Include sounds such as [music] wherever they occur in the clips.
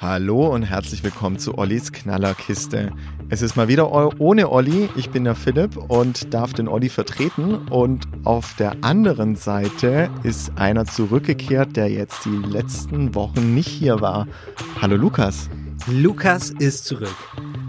Hallo und herzlich willkommen zu Ollis Knallerkiste. Es ist mal wieder ohne Olli. Ich bin der Philipp und darf den Olli vertreten. Und auf der anderen Seite ist einer zurückgekehrt, der jetzt die letzten Wochen nicht hier war. Hallo Lukas. Lukas ist zurück.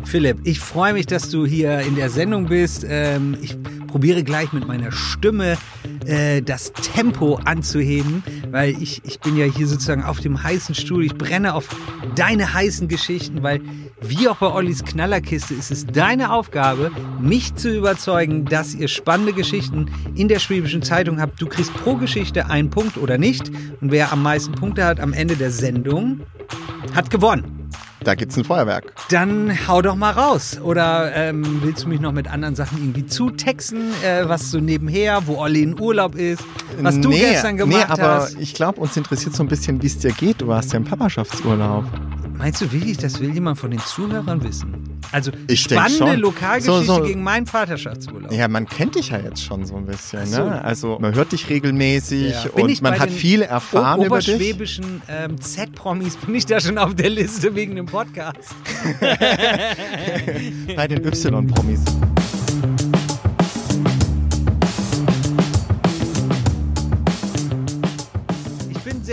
Philipp, ich freue mich, dass du hier in der Sendung bist. Ähm, ich probiere gleich mit meiner Stimme äh, das Tempo anzuheben, weil ich, ich bin ja hier sozusagen auf dem heißen Stuhl. Ich brenne auf deine heißen Geschichten, weil wie auch bei Ollis Knallerkiste ist es deine Aufgabe, mich zu überzeugen, dass ihr spannende Geschichten in der Schwäbischen Zeitung habt. Du kriegst pro Geschichte einen Punkt oder nicht. Und wer am meisten Punkte hat am Ende der Sendung, hat gewonnen. Da gibt's ein Feuerwerk. Dann hau doch mal raus. Oder ähm, willst du mich noch mit anderen Sachen irgendwie zutexten, äh, was so nebenher, wo Olli in Urlaub ist, was du nee, gestern gemacht nee, aber hast? ich glaube, uns interessiert so ein bisschen, wie es dir geht. Du hast ja einen Papaschaftsurlaub. Meinst du wirklich, das will jemand von den Zuhörern wissen? Also ich spannende Lokalgeschichte so, so, gegen meinen Vaterschaftsurlaub. Ja, man kennt dich ja jetzt schon so ein bisschen. So. Ne? Also man hört dich regelmäßig ja. und man hat viel erfahren über dich. oberschwäbischen ähm, Z-Promis bin ich da schon auf der Liste wegen dem Podcast. [laughs] bei den Y-Promis.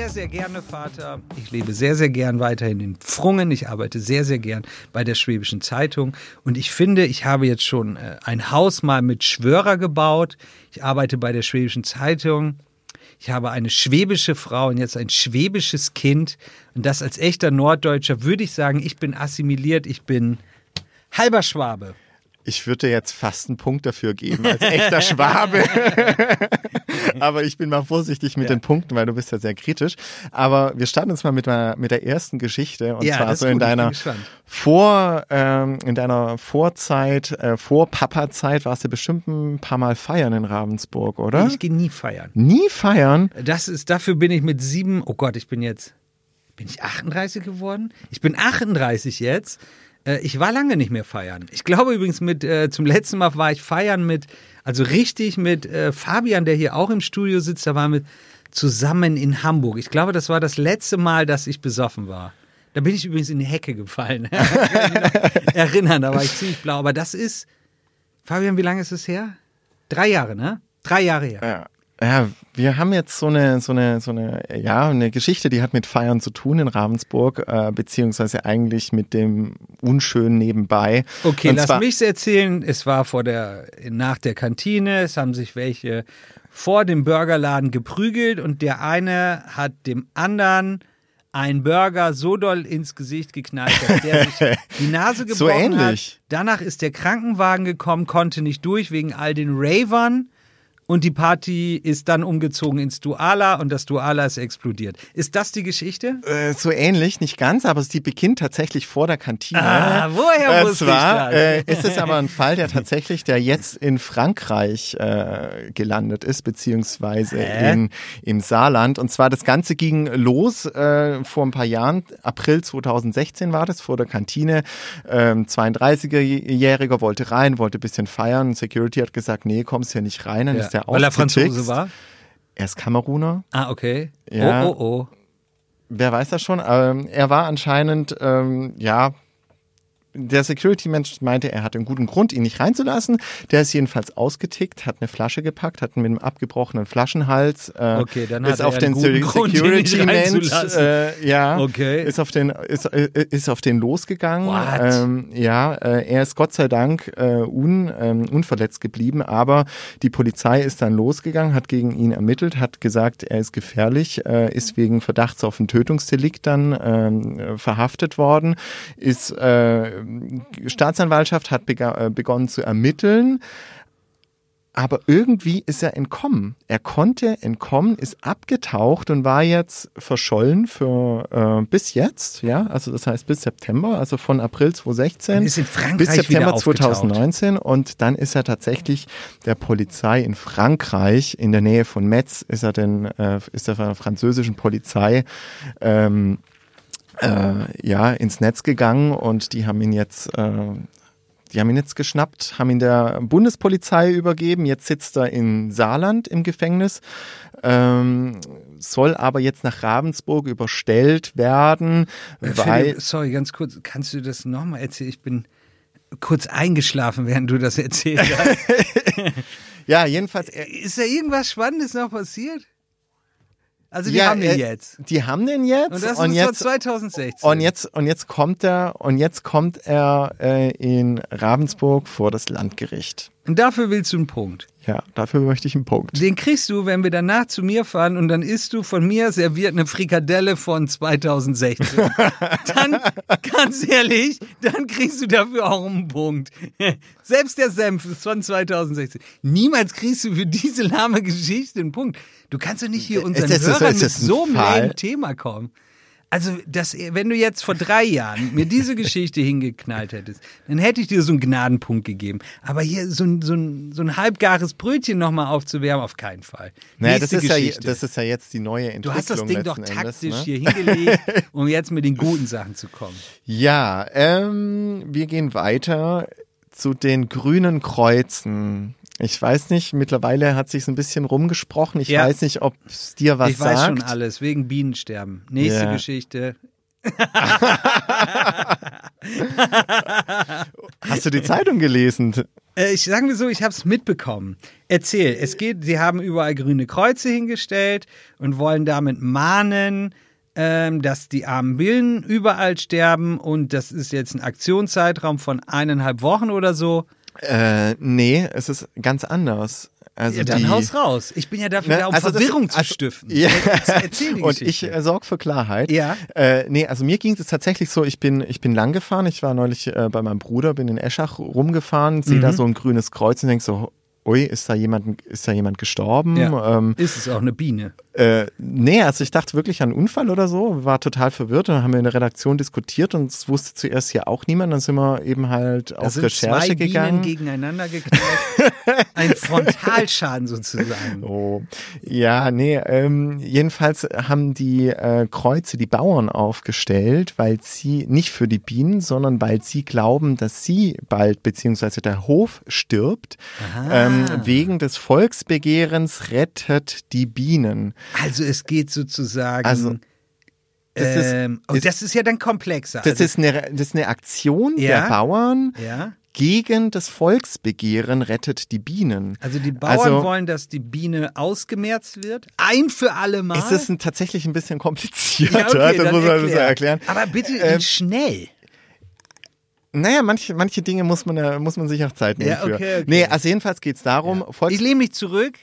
Sehr, sehr gerne Vater. Ich lebe sehr, sehr gern weiterhin in Pfrungen. Ich arbeite sehr, sehr gern bei der Schwäbischen Zeitung. Und ich finde, ich habe jetzt schon äh, ein Haus mal mit Schwörer gebaut. Ich arbeite bei der Schwäbischen Zeitung. Ich habe eine schwäbische Frau und jetzt ein schwäbisches Kind. Und das als echter Norddeutscher würde ich sagen, ich bin assimiliert, ich bin halber Schwabe. Ich würde jetzt fast einen Punkt dafür geben, als echter Schwabe. [laughs] Aber ich bin mal vorsichtig mit ja. den Punkten, weil du bist ja sehr kritisch. Aber wir starten uns mal mit, mit der ersten Geschichte. Und ja, zwar so in deiner vor, ähm, in deiner Vorzeit, äh, vor Papa-Zeit warst du bestimmt ein paar Mal feiern in Ravensburg, oder? Ich gehe nie feiern. Nie feiern? Das ist, dafür bin ich mit sieben, oh Gott, ich bin jetzt, bin ich 38 geworden? Ich bin 38 jetzt. Äh, ich war lange nicht mehr feiern. Ich glaube übrigens mit, äh, zum letzten Mal war ich feiern mit, also richtig mit äh, Fabian, der hier auch im Studio sitzt, da waren wir zusammen in Hamburg. Ich glaube, das war das letzte Mal, dass ich besoffen war. Da bin ich übrigens in die Hecke gefallen. [laughs] erinnern, da war ich ziemlich blau. Aber das ist, Fabian, wie lange ist es her? Drei Jahre, ne? Drei Jahre her. Ja. Ja, wir haben jetzt so eine, so eine, so eine, ja, eine Geschichte, die hat mit Feiern zu tun in Ravensburg, äh, beziehungsweise eigentlich mit dem Unschönen nebenbei. Okay, Und lass mich erzählen. Es war vor der, nach der Kantine, es haben sich welche vor dem Burgerladen geprügelt und der eine hat dem anderen einen Burger so doll ins Gesicht geknallt, dass der sich [laughs] die Nase gebrochen so ähnlich. hat. Danach ist der Krankenwagen gekommen, konnte nicht durch wegen all den Ravern und die Party ist dann umgezogen ins Duala und das Duala ist explodiert. Ist das die Geschichte? Äh, so ähnlich, nicht ganz, aber sie beginnt tatsächlich vor der Kantine. Ah, woher äh, wusste zwar, ich das? Äh, ist es aber ein Fall, der tatsächlich, der jetzt in Frankreich äh, gelandet ist, beziehungsweise in, im Saarland. Und zwar das Ganze ging los äh, vor ein paar Jahren, April 2016 war das, vor der Kantine. Ähm, 32-Jähriger wollte rein, wollte ein bisschen feiern. Security hat gesagt, nee, kommst hier nicht rein. Dann ja. ist der Weil er Franzose war? Er ist Kameruner. Ah, okay. Ja. Oh, oh, oh. Wer weiß das schon? Ähm, er war anscheinend, ähm, ja, der Security-Mensch meinte, er hatte einen guten Grund, ihn nicht reinzulassen. Der ist jedenfalls ausgetickt, hat eine Flasche gepackt, hat mit einem abgebrochenen Flaschenhals, äh, okay, dann ist hat auf den Security-Mensch, äh, ja, okay. ist auf den, ist, äh, ist auf den losgegangen. Ähm, ja, äh, er ist Gott sei Dank äh, un, ähm, unverletzt geblieben, aber die Polizei ist dann losgegangen, hat gegen ihn ermittelt, hat gesagt, er ist gefährlich, äh, ist wegen Verdachts auf ein Tötungsdelikt dann äh, verhaftet worden, ist äh, Staatsanwaltschaft hat äh, begonnen zu ermitteln. Aber irgendwie ist er entkommen. Er konnte entkommen, ist abgetaucht und war jetzt verschollen für äh, bis jetzt, ja, also das heißt bis September, also von April 2016 bis September 2019 und dann ist er tatsächlich der Polizei in Frankreich in der Nähe von Metz ist er denn äh, ist er von der französischen Polizei ähm, äh, ja ins Netz gegangen und die haben ihn jetzt äh, die haben ihn jetzt geschnappt, haben ihn der Bundespolizei übergeben. Jetzt sitzt er in Saarland im Gefängnis, ähm, soll aber jetzt nach Ravensburg überstellt werden, Äh, weil Philipp, sorry, ganz kurz, kannst du das nochmal erzählen? Ich bin kurz eingeschlafen, während du das erzählt hast. [laughs] ja jedenfalls Ist da irgendwas Spannendes noch passiert? Also die ja, haben den er- jetzt. Die haben den jetzt Und das und ist jetzt so 2016. und jetzt und jetzt kommt er und jetzt kommt er äh, in Ravensburg vor das Landgericht. Und dafür willst du einen Punkt. Ja, dafür möchte ich einen Punkt. Den kriegst du, wenn wir danach zu mir fahren und dann isst du von mir serviert eine Frikadelle von 2016. [laughs] dann, ganz ehrlich, dann kriegst du dafür auch einen Punkt. [laughs] Selbst der Senf ist von 2016. Niemals kriegst du für diese lahme Geschichte einen Punkt. Du kannst doch nicht hier unseren ist- Hörern ist mit es ein so einem Thema kommen. Also, das, wenn du jetzt vor drei Jahren mir diese [laughs] Geschichte hingeknallt hättest, dann hätte ich dir so einen Gnadenpunkt gegeben. Aber hier so ein, so ein, so ein halbgares Brötchen nochmal aufzuwärmen, auf keinen Fall. Naja, das ist, ja, das ist ja jetzt die neue du Entwicklung. hast das Ding doch letzten Endes, taktisch ne? hier hingelegt, [laughs] um jetzt mit den guten Sachen zu kommen. Ja, ähm, wir gehen weiter zu den grünen Kreuzen. Ich weiß nicht, mittlerweile hat sich ein bisschen rumgesprochen. Ich Ja. weiß nicht, ob es dir was ich weiß sagt. schon alles, wegen Bienensterben. Nächste Ja. Geschichte. [laughs] Hast du die Zeitung gelesen? Äh, ich sagen wir so, ich habe es mitbekommen. Erzähl, es geht, sie haben überall grüne Kreuze hingestellt und wollen damit mahnen, ähm, dass die armen Bienen überall sterben und das ist jetzt ein Aktionszeitraum von eineinhalb Wochen oder so. Äh, nee, es ist ganz anders. Also ja, dann die, haus raus. Ich bin ja dafür Ne, da, um also das- Verwirrung zu also- stiften. Ja. Erzähl die [laughs] Und ich äh, sorge für Klarheit. Ja. Äh, nee, also mir ging es tatsächlich so, ich bin, ich bin lang gefahren, ich war neulich äh, bei meinem Bruder, bin in Eschach rumgefahren, sehe Mhm. da so ein grünes Kreuz und denk so, ui, ist da jemand, ist da jemand gestorben? Ja. Ähm, ist es auch eine Biene? äh, nee, also ich dachte wirklich an einen Unfall oder so, war total verwirrt und dann haben wir in der Redaktion diskutiert und es wusste zuerst hier auch niemand, dann sind wir eben halt Da auf sind Recherche zwei gegangen. Bienen gegeneinander geknallt. [laughs] Ein Frontalschaden sozusagen. Oh, ja, nee, ähm, jedenfalls haben die äh, Kreuze die Bauern aufgestellt, weil sie, nicht für die Bienen, sondern weil sie glauben, dass sie bald, beziehungsweise der Hof stirbt, ähm, wegen des Volksbegehrens rettet die Bienen. Also es geht sozusagen. Also, das ist- ähm, oh, ist- das ist ja dann komplexer. Das also, ist eine, das ist eine Aktion Ja. der Bauern ja. gegen das Volksbegehren rettet die Bienen. Also die Bauern Also- wollen, dass die Biene ausgemerzt wird. Ein für alle Mal. Es ist ein, tatsächlich ein bisschen komplizierter, ja, okay, das muss man erklären. Aber bitte Ähm, schnell. Naja, manche, manche Dinge muss man, muss man sich auch Zeit nehmen Ja, für. okay, okay. Nee, also jedenfalls geht's darum, Volks Ich lehne mich zurück.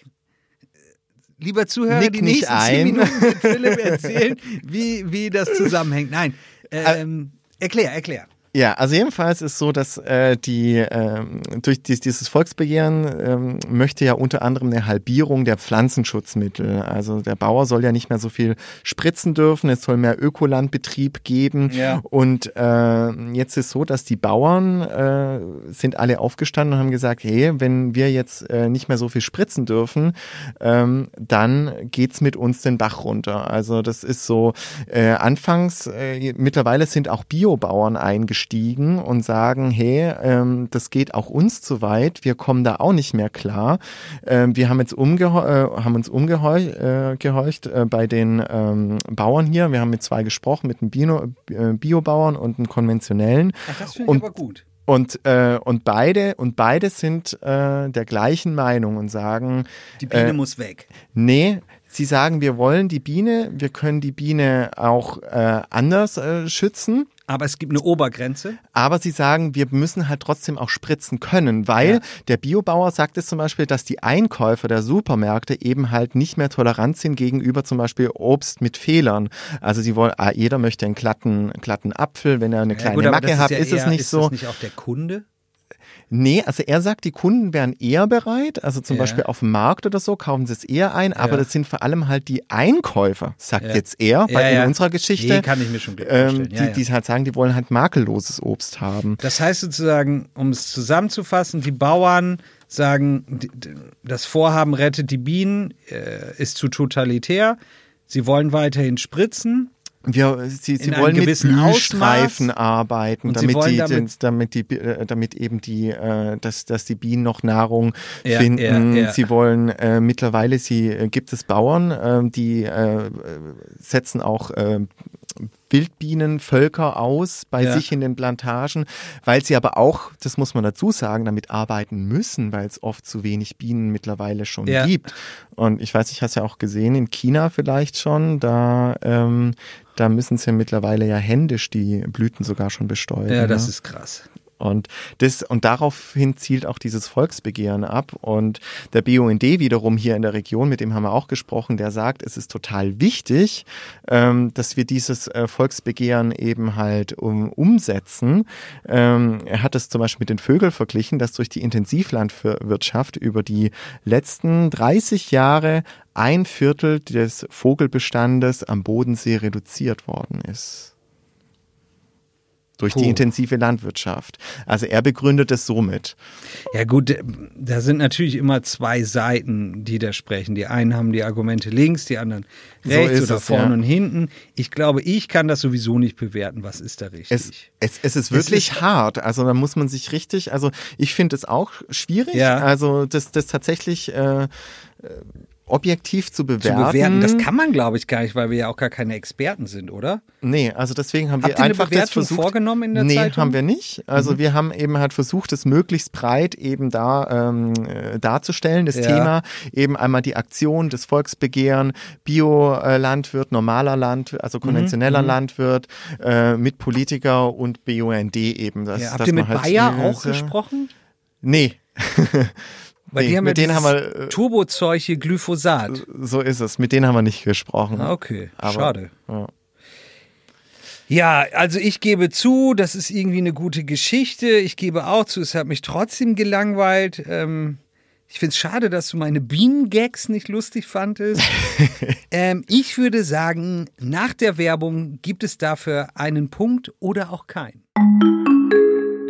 Lieber Zuhörer, Nick die nächsten ein. zehn Minuten wird [laughs] Philipp erzählen, wie, wie das zusammenhängt. Nein, ähm, erklär, erklär. Ja, also jedenfalls ist so, dass äh, die ähm, durch dies, dieses Volksbegehren ähm, möchte ja unter anderem eine Halbierung der Pflanzenschutzmittel. Also der Bauer soll ja nicht mehr so viel spritzen dürfen, es soll mehr Ökolandbetrieb geben. Ja. Und äh, jetzt ist so, dass die Bauern äh, sind alle aufgestanden und haben gesagt, hey, wenn wir jetzt äh, nicht mehr so viel spritzen dürfen, ähm, dann geht's mit uns den Bach runter. Also das ist so äh, anfangs, äh, mittlerweile sind auch Biobauern eingestiegen und sagen, hey, ähm, das geht auch uns zu weit, wir kommen da auch nicht mehr klar. Ähm, wir haben jetzt umgeheu äh, haben uns umgehorcht äh, gehorcht, äh, bei den ähm, Bauern hier. Wir haben mit zwei gesprochen, mit einem Bio, äh, Biobauern und einem konventionellen. Ach, das finde Und- ich aber gut. Und, äh, und beide und beide sind äh, der gleichen Meinung und sagen, Die Biene äh, muss weg. nee, sie sagen, wir wollen die Biene, wir können die Biene auch äh, anders äh, schützen. Aber es gibt eine Obergrenze. Aber sie sagen, wir müssen halt trotzdem auch spritzen können, weil Ja. der Biobauer sagt es zum Beispiel, dass die Einkäufer der Supermärkte eben halt nicht mehr tolerant sind gegenüber zum Beispiel Obst mit Fehlern. Also sie wollen, ah, jeder möchte einen glatten, glatten Apfel, wenn er eine kleine gut, Macke hat, ja ist es eher- nicht ist so. Das nicht auch der Kunde? Nee, also er sagt, die Kunden wären eher bereit, also zum Ja. Beispiel auf dem Markt oder so, kaufen sie es eher ein, aber Ja. das sind vor allem halt die Einkäufer, sagt Ja. jetzt er Ja, in unserer Geschichte. Nee, kann ich mir schon vorstellen. ähm, die, die halt sagen, die wollen halt makelloses Obst haben. Das heißt sozusagen, um es zusammenzufassen, die Bauern sagen, das Vorhaben rettet die Bienen, äh, ist zu totalitär. Sie wollen weiterhin spritzen. Wir, sie, sie wollen mit Blühstreifen Ausmaß. arbeiten, damit die, damit, damit, die, äh, damit eben die, äh, dass, dass die Bienen noch Nahrung ja, finden. Ja, ja. Sie wollen äh, mittlerweile, sie äh, gibt es Bauern, äh, die äh, setzen auch äh, Wildbienenvölker aus bei ja. sich in den Plantagen, weil sie aber auch, das muss man dazu sagen, damit arbeiten müssen, weil es oft zu wenig Bienen mittlerweile schon ja. gibt. Und ich weiß, ich habe es ja auch gesehen, in China vielleicht schon, da, ähm, da müssen sie ja mittlerweile ja händisch die Blüten sogar schon besteuern. Ja, das ne? ist krass. Und, das, und daraufhin zielt auch dieses Volksbegehren ab. Und der BUND wiederum hier in der Region, mit dem haben wir auch gesprochen, der sagt, es ist total wichtig, ähm, dass wir dieses äh, Volksbegehren eben halt um, umsetzen. Ähm, er hat es zum Beispiel mit den Vögeln verglichen, dass durch die Intensivlandwirtschaft über die letzten 30 Jahre ein Viertel des Vogelbestandes am Bodensee reduziert worden ist durch Puh. die intensive Landwirtschaft. Also er begründet es somit. Ja gut, da sind natürlich immer zwei Seiten, die da sprechen. Die einen haben die Argumente links, die anderen rechts so oder es, vorne ja. und hinten. Ich glaube, ich kann das sowieso nicht bewerten. Was ist da richtig? Es, es, es ist wirklich ist, hart. Also da muss man sich richtig, also ich finde es auch schwierig. Ja. Also das, das tatsächlich äh, objektiv zu bewerten. Zu bewerten, das kann man, glaube ich, gar nicht, weil wir ja auch gar keine Experten sind, oder? Nee, also deswegen haben Habt wir einfach eine Bewertung versucht, vorgenommen in der nee, Zeitung? Nee, haben wir nicht. Also mhm. wir haben eben halt versucht, es möglichst breit eben da ähm, äh, darzustellen, das ja. Thema. Eben einmal die Aktion, das Volksbegehren, Biolandwirt, normaler Landwirt, also konventioneller mhm. Landwirt, äh, mit Politiker und BUND eben. Das, ja, habt ihr mit halt Bayer auch gesprochen? Nee. [laughs] Weil nee, die haben mit ja denen haben wir äh, Turbozeuche Glyphosat. So ist es. Mit denen haben wir nicht gesprochen. Ah, okay, Aber, schade. Ja. Ja, also ich gebe zu, das ist irgendwie eine gute Geschichte. Ich gebe auch zu, es hat mich trotzdem gelangweilt. Ähm, ich finde es schade, dass du meine Bienengags nicht lustig fandest. [laughs] ähm, ich würde sagen, nach der Werbung gibt es dafür einen Punkt oder auch keinen.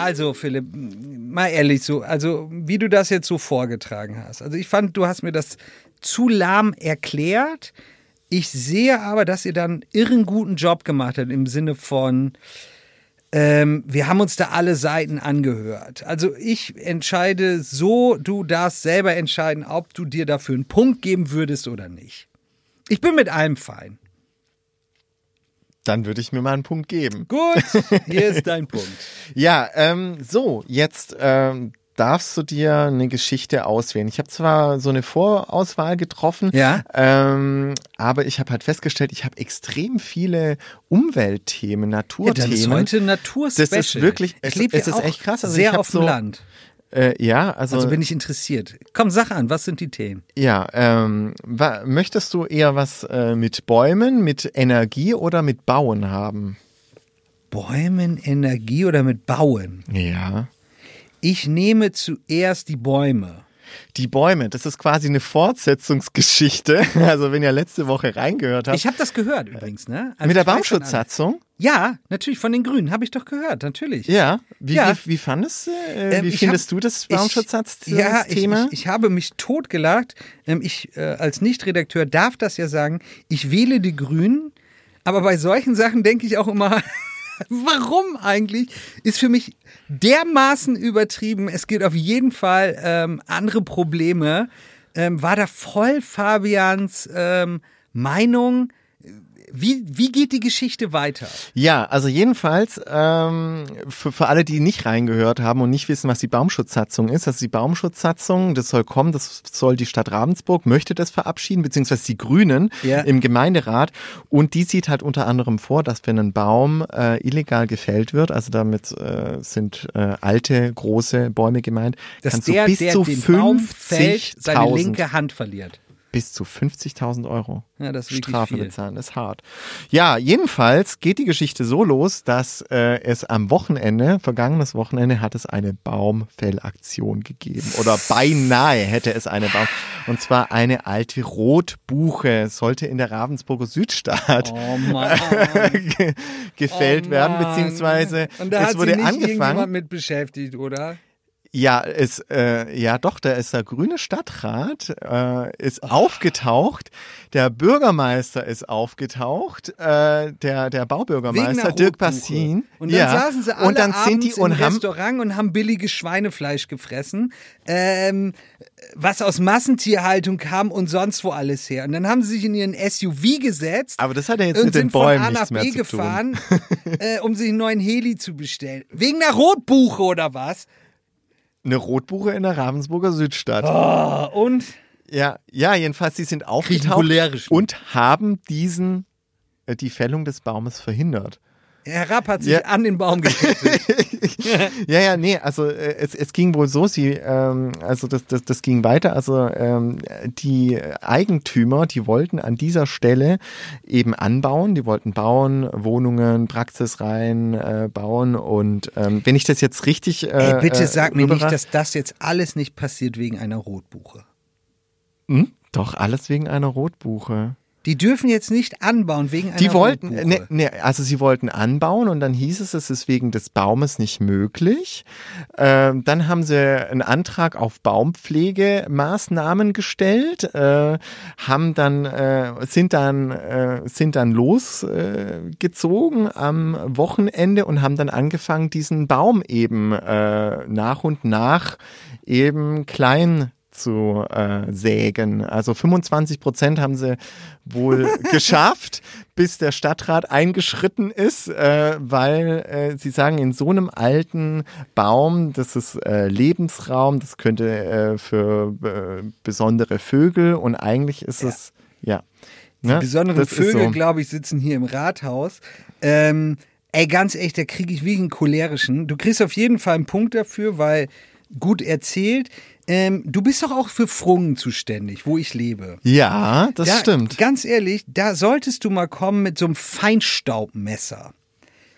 Also, Philipp, mal ehrlich so, also wie du das jetzt so vorgetragen hast. Also ich fand, du hast mir das zu lahm erklärt. Ich sehe aber, dass ihr dann irren guten Job gemacht habt im Sinne von, ähm, wir haben uns da alle Seiten angehört. Also ich entscheide so, du darfst selber entscheiden, ob du dir dafür einen Punkt geben würdest oder nicht. Ich bin mit allem fein. Dann würde ich mir mal einen Punkt geben. Gut, [laughs] hier ist dein Punkt. Ja, ähm, so, jetzt ähm, darfst du dir eine Geschichte auswählen. Ich habe zwar so eine Vorauswahl getroffen, ja. ähm, aber ich habe halt festgestellt, ich habe extrem viele Umweltthemen, Naturthemen. Ja, das ist heute Naturspecial. Das ist wirklich, es, ich es ist echt krass. Also sehr auf dem so, Land. Äh, ja, also. Also bin ich interessiert. Komm, sag an, was sind die Themen? Ja, ähm, möchtest du eher was äh, mit Bäumen, mit Energie oder mit Bauen haben? Bäumen, Energie oder mit Bauen? Ja. Ich nehme zuerst die Bäume. Die Bäume, das ist quasi eine Fortsetzungsgeschichte. [laughs] Also wenn ihr letzte Woche reingehört habt. Ich habe das gehört übrigens, ne? Also mit der Baumschutzsatzung? Ja, natürlich von den Grünen habe ich doch gehört, natürlich. Ja. Wie, ja. wie, wie fandest du? Äh, ähm, wie findest hab, du das Baumschutzsatzthema? Ja, ich, ich, ich, habe mich totgelacht. Ähm, ich äh, als Nichtredakteur darf das ja sagen. Ich wähle die Grünen, aber bei solchen Sachen denke ich auch immer. [laughs] [laughs] Warum eigentlich? Ist für mich dermaßen übertrieben. Es gibt auf jeden Fall ähm, andere Probleme. Ähm, war da voll Fabians ähm, Meinung? Wie, wie geht die Geschichte weiter? Ja, also jedenfalls ähm, für, für alle, die nicht reingehört haben und nicht wissen, was die Baumschutzsatzung ist, also die Baumschutzsatzung, das soll kommen, das soll die Stadt Ravensburg, möchte das verabschieden, beziehungsweise die Grünen ja. im Gemeinderat und die sieht halt unter anderem vor, dass wenn ein Baum äh, illegal gefällt wird, also damit äh, sind äh, alte, große Bäume gemeint, dass der, bis der zu den Baum fällt, seine linke Hand verliert. Bis zu 50.000 Euro Ja, das Strafe viel. bezahlen. Das ist hart. Ja, jedenfalls geht die Geschichte so los, dass äh, es am Wochenende, vergangenes Wochenende, hat es eine Baumfellaktion gegeben. Oder beinahe hätte es eine Baum. Und zwar eine alte Rotbuche sollte in der Ravensburger Südstadt Oh [laughs] gefällt Oh werden, beziehungsweise Und da es wurde angefangen. mit beschäftigt, oder? Ja, es, äh, ja doch, da ist der grüne Stadtrat, äh, ist aufgetaucht, der Bürgermeister ist aufgetaucht, äh, der, der Baubürgermeister Dirk. Passin. Und dann ja. saßen sie alle und dann sind die abends im und haben Restaurant und haben billiges Schweinefleisch gefressen, ähm, was aus Massentierhaltung kam und sonst wo alles her. Und dann haben sie sich in ihren SUV gesetzt aber das hat ja jetzt und mit den sind von Bäumen A nach B gefahren, [laughs] äh, um sich einen neuen Heli zu bestellen. Wegen einer Rotbuche oder was? Eine Rotbuche in der Ravensburger Südstadt. Oh, und Ja, ja, jedenfalls, sie sind aufgetaucht und haben diesen, äh, die Fällung des Baumes verhindert. Herr Rapp hat sich Ja. an den Baum gekettet. [laughs] Ja, ja, nee, also äh, es, es ging wohl so, sie, ähm, also das, das, das ging weiter, also ähm, die Eigentümer, die wollten an dieser Stelle eben anbauen, die wollten bauen, Wohnungen, Praxisreihen äh, bauen und ähm, wenn ich das jetzt richtig äh, Ey, bitte äh, sag mir nicht, dass das jetzt alles nicht passiert wegen einer Rotbuche. Hm? Doch, alles wegen einer Rotbuche. Die dürfen jetzt nicht anbauen wegen einer Die wollten, ne, ne, also sie wollten anbauen und dann hieß es, es ist wegen des Baumes nicht möglich. Ähm, dann haben sie einen Antrag auf Baumpflegemaßnahmen gestellt, äh, haben dann, äh, sind dann, äh, sind dann losgezogen äh, am Wochenende und haben dann angefangen, diesen Baum eben äh, nach und nach eben klein zu äh, sägen. Also 25 Prozent haben sie wohl [laughs] geschafft, bis der Stadtrat eingeschritten ist, äh, weil äh, sie sagen, in so einem alten Baum, das ist äh, Lebensraum, das könnte äh, für äh, besondere Vögel und eigentlich ist es, ja. Ne? Besondere Das ist Vögel, so. glaube ich, sitzen hier im Rathaus. Ähm, ey, ganz echt, da kriege ich wie einen cholerischen. Du kriegst auf jeden Fall einen Punkt dafür, weil gut erzählt. Ähm, du bist doch auch für Frungen zuständig, wo ich lebe. Ja, das da, stimmt. Ganz ehrlich, da solltest du mal kommen mit so einem Feinstaubmesser.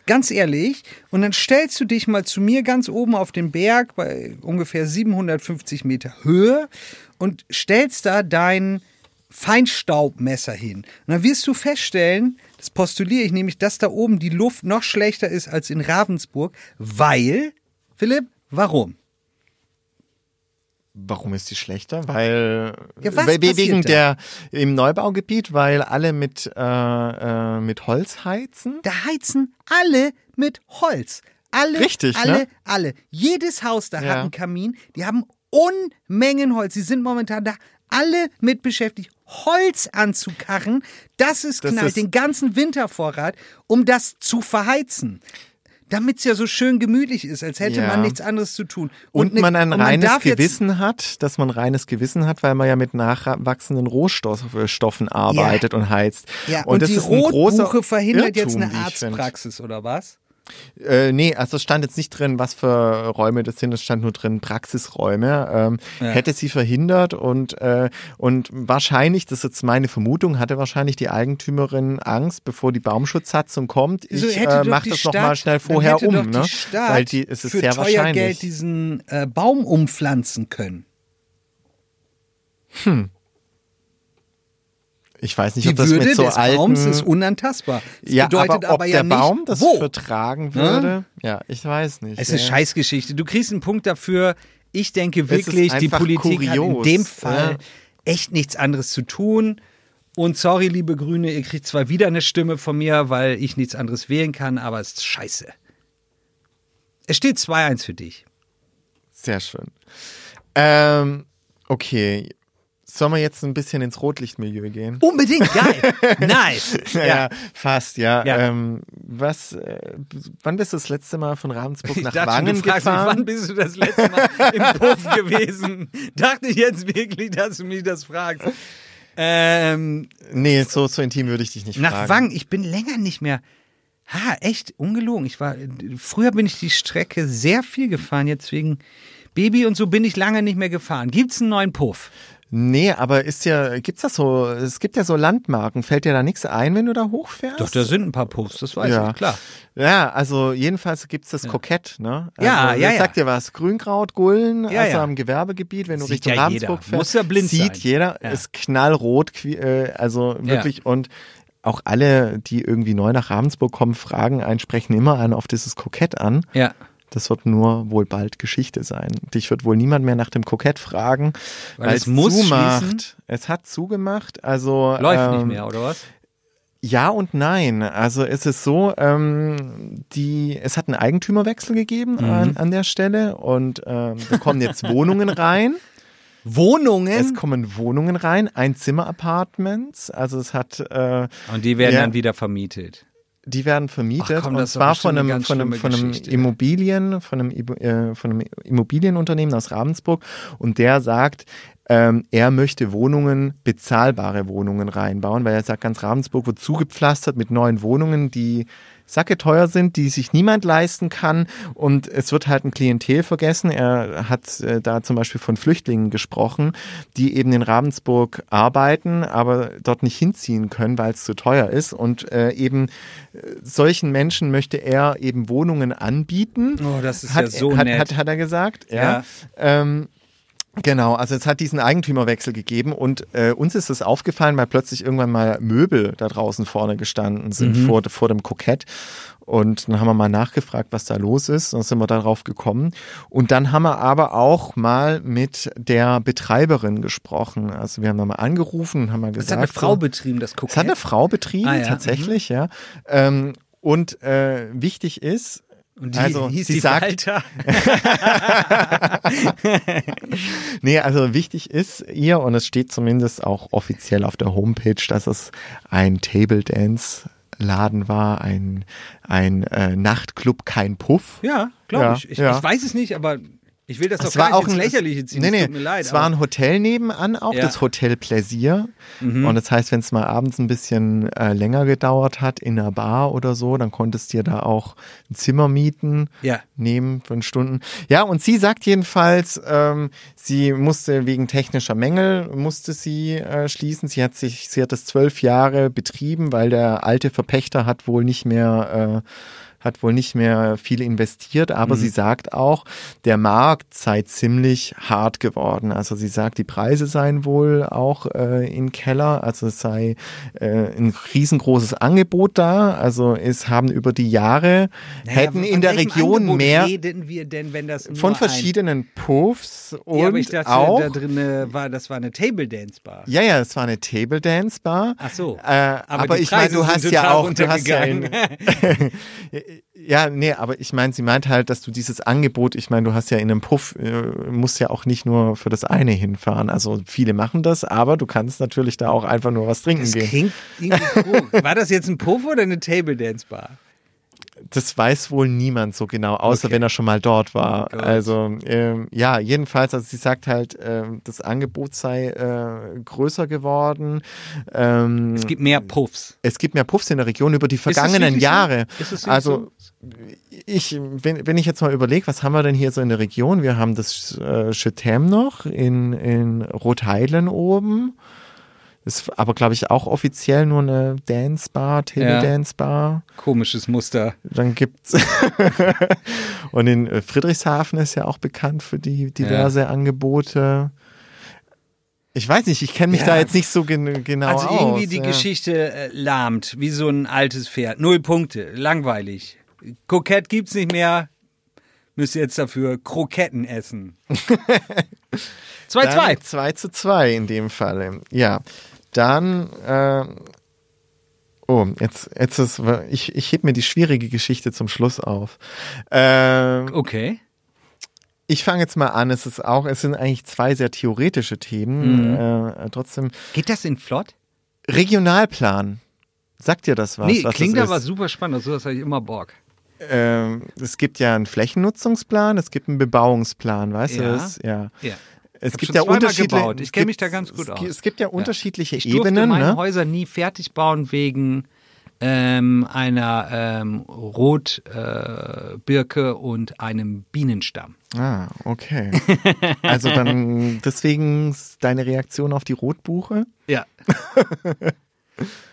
Ganz ehrlich. Und dann stellst du dich mal zu mir ganz oben auf den Berg bei ungefähr 750 Meter Höhe und stellst da dein Feinstaubmesser hin. Und dann wirst du feststellen, das postuliere ich nämlich, dass da oben die Luft noch schlechter ist als in Ravensburg, weil, Philipp, warum? Warum ist die schlechter? Weil Ja, was we- we- passiert wegen da? der im Neubaugebiet, weil alle mit äh, äh, mit Holz heizen. Da heizen alle mit Holz. Alle, Richtig, alle, ne? alle. Jedes Haus da Ja. hat einen Kamin. Die haben Unmengen Holz. Sie sind momentan da alle mit beschäftigt, Holz anzukarren. Das ist Das knallt ist- den ganzen Wintervorrat, um das zu verheizen. Damit es ja so schön gemütlich ist, als hätte Ja. man nichts anderes zu tun. Und, ne- man ein und reines jetzt- Gewissen hat, dass man reines Gewissen hat, weil man ja mit nachwachsenden Rohstoffen arbeitet und heizt. Ja, und, das die ist ein großer Rotbuche verhindert jetzt Irrtum, eine ich find. Arztpraxis, oder was? Äh, nee, also es stand jetzt nicht drin, was für Räume das sind, es stand nur drin Praxisräume. Ähm, Ja. Hätte sie verhindert und, äh, und wahrscheinlich, das ist jetzt meine Vermutung, hatte wahrscheinlich die Eigentümerin Angst, bevor die Baumschutzsatzung kommt. Ich hätte äh, mache das nochmal schnell vorher um, ne? Weil die, es ist für sehr teuer wahrscheinlich. Geld diesen äh, Baum umpflanzen können. Ich weiß nicht, Die ob das Würde mit so des alten... Baums ist unantastbar. Das ja, bedeutet aber ob aber ja der nicht, Baum das wo. vertragen würde, ja, ich weiß nicht. Es ist eine ja. Scheißgeschichte. Du kriegst einen Punkt dafür. Ich denke wirklich, die Politik hat in kurios, dem Fall ja. echt nichts anderes zu tun. Und sorry, liebe Grüne, ihr kriegt zwar wieder eine Stimme von mir, weil ich nichts anderes wählen kann, aber es ist scheiße. Es steht 2-1 für dich. Sehr schön. Ähm, okay. Sollen wir jetzt ein bisschen ins Rotlichtmilieu gehen? Unbedingt, geil. [laughs] nice. Ja, ja, fast, ja. Ja. Ähm, was, äh, wann bist du das letzte Mal von Ravensburg Ich nach dachte, Wangen du fragst mich, gefahren? wann bist du das letzte Mal im [laughs] Puff gewesen? Dachte ich jetzt wirklich, dass du mich das fragst. Ähm, nee, so, so intim würde ich dich nicht nach fragen. Wangen, ich bin länger nicht mehr. Ha, echt, ungelogen. Ich war, früher bin ich die Strecke sehr viel gefahren, jetzt wegen Baby und so bin ich lange nicht mehr gefahren. Gibt's einen neuen Puff? Nee, aber ist ja, gibt's das so, es gibt ja so Landmarken. Fällt dir da nichts ein, wenn du da hochfährst? Doch, da sind ein paar Puffs, das weiß Ja. ich, klar. Ja, also jedenfalls gibt's das Kokett, ne? Also, Ja, ja, ja. sagt dir was. Grünkraut, Gullen, Ja, also ja. am Gewerbegebiet, wenn du Sieht Richtung ja jeder. Ravensburg fährst. Muss ja blind sieht sein. jeder, Ja. ist knallrot, äh, also wirklich und auch alle, die irgendwie neu nach Ravensburg kommen, fragen einen, sprechen immer einen auf dieses Kokett an. Ja. Das wird nur wohl bald Geschichte sein. Dich wird wohl niemand mehr nach dem Kokett fragen, Weil weil, es es muss zumacht. schließen? Es hat zugemacht, also Läuft nicht ähm, mehr, oder was? ja und nein. Also es ist so, ähm, die, es hat einen Eigentümerwechsel gegeben Mhm. an, an der Stelle und ähm, da kommen jetzt [laughs] Wohnungen rein. Wohnungen? Es kommen Wohnungen rein, Einzimmer-Apartments. Also es hat, äh, Und die werden Ja. dann wieder vermietet. Die werden vermietet Ach komm, und zwar von eine einem, von einem, von einem. Immobilien, von einem, äh, von einem Immobilienunternehmen aus Ravensburg und der sagt, ähm, er möchte Wohnungen, bezahlbare Wohnungen reinbauen, weil er sagt, ganz Ravensburg wird zugepflastert mit neuen Wohnungen, die sacke teuer sind, die sich niemand leisten kann und es wird halt ein Klientel vergessen. Er hat äh, da zum Beispiel von Flüchtlingen gesprochen, die eben in Ravensburg arbeiten, aber dort nicht hinziehen können, weil es zu teuer ist und äh, eben äh, solchen Menschen möchte er eben Wohnungen anbieten. Oh, das ist hat, ja so hat, nett. Hat, hat er gesagt, ja. Ja. Ähm, Genau, also es hat diesen Eigentümerwechsel gegeben und äh, uns ist es aufgefallen, weil plötzlich irgendwann mal Möbel da draußen vorne gestanden sind Mhm. vor, vor dem Kokett. Und dann haben wir mal nachgefragt, was da los ist. Dann sind wir darauf gekommen. Und dann haben wir aber auch mal mit der Betreiberin gesprochen. Also wir haben da mal angerufen und haben mal Das gesagt. hat eine Frau betrieben, das Kokett. es hat eine Frau betrieben, Ah, ja. tatsächlich, ja. Ähm, und äh, wichtig ist, Und die also, hieß sie die sagt- Walter. [laughs] Nee, also wichtig ist ihr, und es steht zumindest auch offiziell auf der Homepage, dass es ein Table Dance Laden war, ein, ein äh, Nachtclub, kein Puff. Ja, glaube Ja, ich. Ich, ja. ich weiß es nicht, aber ich will das doch Es gar war nicht auch ein Lächerliche ziehen. Nee, es nee, tut mir leid. es war ein Hotel nebenan auch, Ja. das Hotel Plaisir. Mhm. Und das heißt, wenn es mal abends ein bisschen äh, länger gedauert hat in einer Bar oder so, dann konntest du dir da auch ein Zimmer mieten, Ja. nehmen für Stunden. Ja, und sie sagt jedenfalls, ähm, sie musste wegen technischer Mängel musste sie äh, schließen. Sie hat sich, sie hat das zwölf Jahre betrieben, weil der alte Verpächter hat wohl nicht mehr äh, hat wohl nicht mehr viel investiert, aber sie sagt auch, der Markt sei ziemlich hart geworden. Also sie sagt, die Preise seien wohl auch äh, im Keller, also es sei äh, ein riesengroßes Angebot da. Also es haben über die Jahre Naja, hätten in der Region Angebot mehr reden wir denn, wenn das von ein- verschiedenen Puffs und Ja, aber ich dachte, auch da drin war, das war eine Table Dance Bar. ja, ja, es war eine Table Dance Bar. Ach so. Äh, aber die ich meine, du hast ja auch, du hast ja in, runtergegangen. [laughs] ja, nee, aber ich meine, sie meint halt, dass du dieses Angebot, ich meine, du hast ja in einem Puff, äh, musst ja auch nicht nur für das eine hinfahren. Also viele machen das, aber du kannst natürlich da auch einfach nur was trinken Das gehen. klingt irgendwie komisch. [laughs] War das jetzt ein Puff oder eine Table Dance Bar? Das weiß wohl niemand so genau, außer Okay. wenn er schon mal dort war. Gut. Also ähm, ja, jedenfalls, also sie sagt halt, ähm, das Angebot sei äh, größer geworden. Ähm, Es gibt mehr Puffs. es gibt mehr Puffs in der Region über die vergangenen so? Jahre. Das wirklich also ich, wenn, wenn ich jetzt mal überlege, was haben wir denn hier so in der Region? Wir haben das äh, Chetem noch in, in Rotheilen oben. Ist aber, glaube ich, auch offiziell nur eine Dance-Bar, Tele-Dance-Bar. Komisches Muster. Dann gibt's [laughs] und in äh, Friedrichshafen ist ja auch bekannt für die diverse Angebote. Ich weiß nicht, ich kenne mich Ja. da jetzt nicht so gen genau Also aus. irgendwie die ja. Geschichte äh, lahmt, wie so ein altes Pferd. Null Punkte, langweilig. Kokett gibt's nicht mehr. Müsst ihr jetzt dafür Kroketten essen. [laughs] 2-2. Dann 2 zu 2 in dem Falle. Ja. Dann, äh, oh, jetzt, jetzt ist, ich, ich heb mir die schwierige Geschichte zum Schluss auf. Ähm, Okay. ich fange jetzt mal an. Es ist auch, es sind eigentlich zwei sehr theoretische Themen. Mhm. Äh, trotzdem, Geht das in flott? Regionalplan. Sagt dir das was? nee, was klingt aber super spannend. Also das habe ich immer Bock. Ähm, es gibt ja einen Flächennutzungsplan, es gibt einen Bebauungsplan, weißt du Ja. das? Ja. Ja. Es gibt ja unterschiedliche. Ich kenn mich da ganz gut es, aus. Es gibt ja unterschiedliche Ich durfte Ebenen. meine Ne? Häuser nie fertig bauen wegen ähm, einer ähm, Rotbirke äh, und einem Bienenstamm. Ah, okay. [laughs] Also dann deswegen deine Reaktion auf die Rotbuche? Ja. [laughs]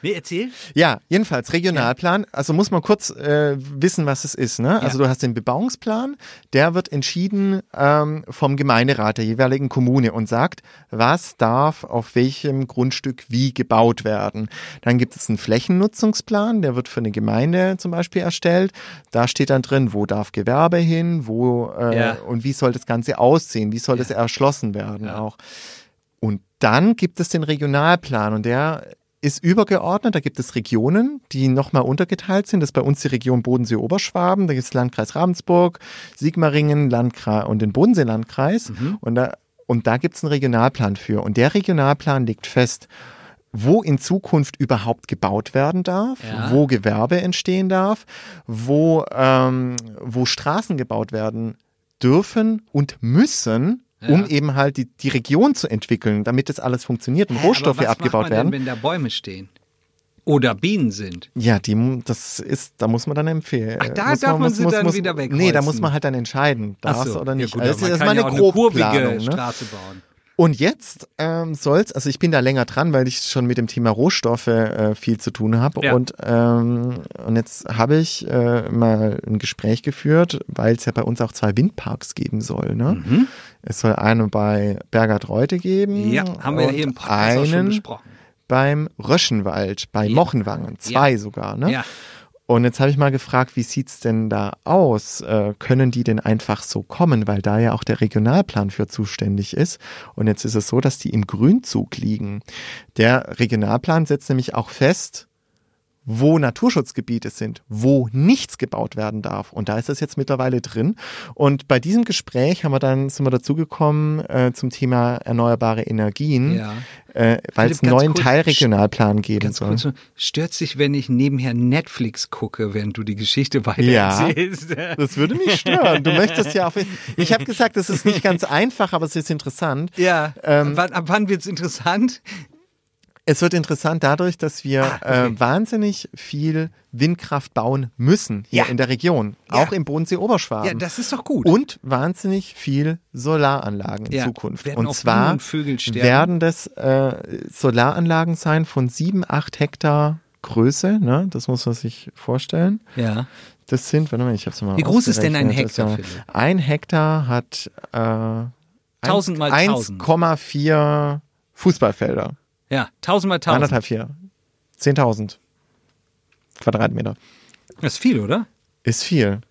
Nee, erzähl. Ja, jedenfalls Regionalplan. Also muss man kurz äh, wissen, was es ist. Ne? Also Ja. du hast den Bebauungsplan, der wird entschieden ähm, vom Gemeinderat der jeweiligen Kommune und sagt, was darf auf welchem Grundstück wie gebaut werden. Dann gibt es einen Flächennutzungsplan, der wird für eine Gemeinde zum Beispiel erstellt. Da steht dann drin, wo darf Gewerbe hin, wo äh, Ja. und wie soll das Ganze aussehen, wie soll das erschlossen werden auch. Und dann gibt es den Regionalplan und der ist übergeordnet. Da gibt es Regionen, die nochmal untergeteilt sind. Das ist bei uns die Region Bodensee-Oberschwaben. Da gibt es Landkreis Ravensburg, Sigmaringen, Landkreis und den Bodensee-Landkreis. Und da, und da gibt es einen Regionalplan für. Und der Regionalplan legt fest, wo in Zukunft überhaupt gebaut werden darf, Ja. wo Gewerbe entstehen darf, wo, ähm, wo Straßen gebaut werden dürfen und müssen, um Ja. eben halt die, die Region zu entwickeln, damit das alles funktioniert und Hä, Rohstoffe abgebaut macht man werden. Denn, wenn da Bäume stehen? Oder Bienen sind? Ja, die, das ist, da muss man dann empfehlen. Ach, da darf man sie dann wieder Nee, da wegholzen. muss man halt dann entscheiden, Ach so, oder ja nicht. gut, Also man das ist mal ja eine eine kurvige. Ne? Straße bauen. Und jetzt ähm, soll's, also ich bin da länger dran, weil ich schon mit dem Thema Rohstoffe äh, viel zu tun habe. Ja. Und, ähm, und jetzt habe ich äh, mal ein Gespräch geführt, weil es ja bei uns auch zwei Windparks geben soll. Ne? Es soll einen bei Bergert-Reute geben. Mhm. Ja, haben wir ja hier im Podcast auch schon einen besprochen. beim Röschenwald, bei Ja. Mochenwangen. Zwei sogar. Ne? Ja. Und jetzt habe ich mal gefragt, wie sieht's denn da aus? Äh, können die denn einfach so kommen, weil da ja auch der Regionalplan für zuständig ist? Und jetzt ist es so, dass die im Grünzug liegen. Der Regionalplan setzt nämlich auch fest, wo Naturschutzgebiete sind, wo nichts gebaut werden darf. Und da ist das jetzt mittlerweile drin. Und bei diesem Gespräch haben wir dann, sind wir dazugekommen äh, zum Thema erneuerbare Energien, Ja. äh, weil es einen neuen kurz, Teilregionalplan geben Ganz soll. kurz, stört sich, wenn ich nebenher Netflix gucke, während du die Geschichte [laughs] weiter Ja. erzählst? Das würde mich stören. Du möchtest ja auch. Ich habe gesagt, es ist nicht ganz [laughs] einfach, aber es ist interessant. Ja, Ähm, wann, ab wann wird's interessant? Es wird interessant dadurch, dass wir Ah, okay. äh, wahnsinnig viel Windkraft bauen müssen hier Ja. in der Region, Ja. auch im Bodensee-Oberschwaben. Ja, das ist doch gut. und wahnsinnig viel Solaranlagen in Ja. Zukunft. Werden und zwar und werden das äh, Solaranlagen sein von sieben, acht Hektar Größe. Ne? Das muss man sich vorstellen. ja. Das sind, warte mal, ich hab's mal Wie groß ist denn ein. Hektar, Das ist Ein Hektar hat äh, 1000 mal 1000. 1,4 Fußballfelder. Ja, tausendmal tausend. Anderthalb, vier. 10.000 Quadratmeter. Das ist viel, oder? Ist viel.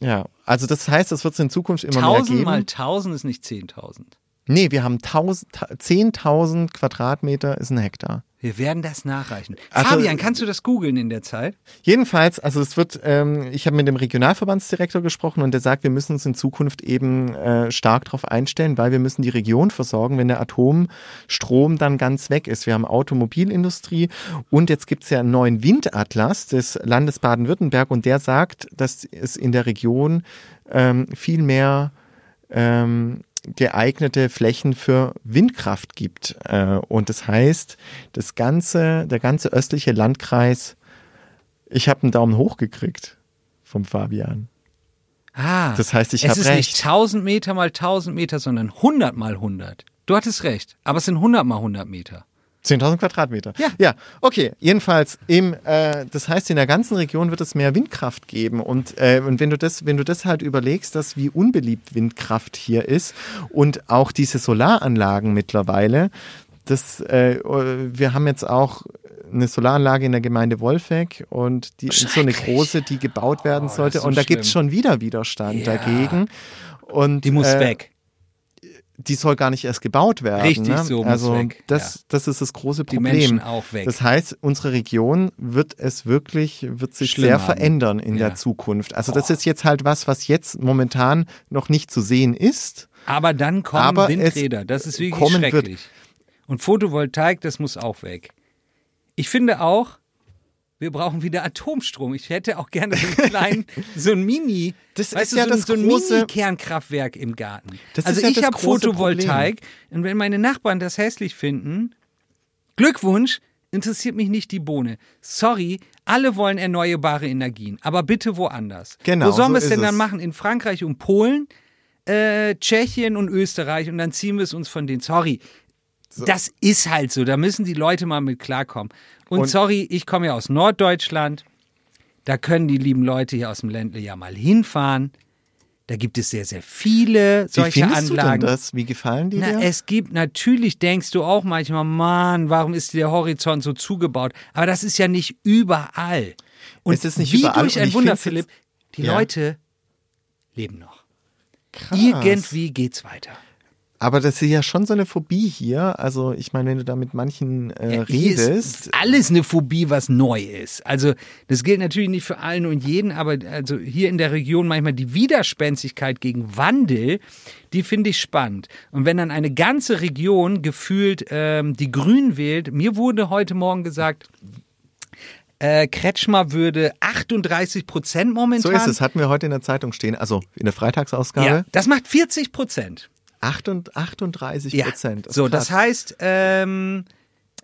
Ja, also das heißt, es wird es in Zukunft immer mehr Tausend geben. mal tausend ist nicht zehntausend. Nee, wir haben 1000 ta- 10.000 Quadratmeter ist ein Hektar. Wir werden das nachreichen. Also- Fabian, kannst du das googeln in der Zeit? Jedenfalls, also es wird, ähm, ich habe mit dem Regionalverbandsdirektor gesprochen und der sagt, wir müssen uns in Zukunft eben äh, stark darauf einstellen, weil wir müssen die Region versorgen, wenn der Atomstrom dann ganz weg ist. Wir haben Automobilindustrie und jetzt gibt es ja einen neuen Windatlas des Landes Baden-Württemberg und der sagt, dass es in der Region ähm, viel mehr ähm, geeignete Flächen für Windkraft gibt. Äh, und das heißt, das ganze, der ganze östliche Landkreis, ich habe einen Daumen hoch gekriegt vom Fabian. Ah, Das heißt, ich es hab ist recht. nicht 1000 Meter mal 1000 Meter, sondern 100 mal 100. Du hattest recht, aber es sind 100 mal 100 Meter. 10.000 Quadratmeter. Ja. Ja, okay. Jedenfalls, im, äh, das heißt, in der ganzen Region wird es mehr Windkraft geben. Und, äh, und wenn, du das, wenn du das halt überlegst, dass wie unbeliebt Windkraft hier ist und auch diese Solaranlagen mittlerweile, das, äh, wir haben jetzt auch eine Solaranlage in der Gemeinde Wolfegg und die ist so eine große, die gebaut werden das sollte. so und da gibt es schon wieder Widerstand Ja. dagegen. Und, Die muss äh, weg. Die soll gar nicht erst gebaut werden. Richtig ne? so Also weg, das, ja. das ist das große Die Problem. Menschen auch weg. Das heißt, unsere Region wird es wirklich, wird sich Schlimm sehr haben. verändern in Ja. der Zukunft. Also das ist jetzt halt was, was jetzt momentan noch nicht zu sehen ist. Aber dann kommen Aber Windräder. Das ist wirklich kommen wird. schrecklich. Und Photovoltaik, das muss auch weg. Ich finde auch, wir brauchen wieder Atomstrom. Ich hätte auch gerne so einen kleinen, [laughs] so ein Mini, Das weißt ist du, ja so, das ein- so ein große- Mini-Kernkraftwerk im Garten. Das also ist ja ich habe Photovoltaik und wenn meine Nachbarn das hässlich finden, Glückwunsch, interessiert mich nicht die Bohne. Sorry, alle wollen erneuerbare Energien, aber bitte woanders. Genau, Wo sollen so wir es denn dann machen? In Frankreich und Polen, äh, Tschechien und Österreich und dann ziehen wir es uns von denen. Sorry. Das ist halt so, da müssen die Leute mal mit klarkommen. Und, Und- sorry, ich komme ja aus Norddeutschland. Da können die lieben Leute hier aus dem Ländle ja mal hinfahren. Da gibt es sehr, sehr viele Wie solche findest Anlagen. du denn das? Wie gefallen die Na, dir? es gibt, natürlich denkst du auch manchmal, Mann, warum ist der Horizont so zugebaut? Aber das ist ja nicht überall. Und Es ist nicht wie überall durch ein Wunder, Philipp, die Ja. Leute leben noch. Krass. Irgendwie geht's weiter. Aber das ist ja schon so eine Phobie hier. Also ich meine, wenn du da mit manchen äh, Hier redest, ist alles eine Phobie, was neu ist. Also das gilt natürlich nicht für allen und jeden, aber also hier in der Region manchmal die Widerspenstigkeit gegen Wandel, die finde ich spannend. Und wenn dann eine ganze Region gefühlt ähm, die Grünen wählt, mir wurde heute Morgen gesagt, äh, Kretschmer würde 38 Prozent momentan. so ist es, hatten wir heute in der Zeitung stehen, also in der Freitagsausgabe, Ja, das macht 40 Prozent. 38 38 Ja. Prozent. So, das heißt, ähm,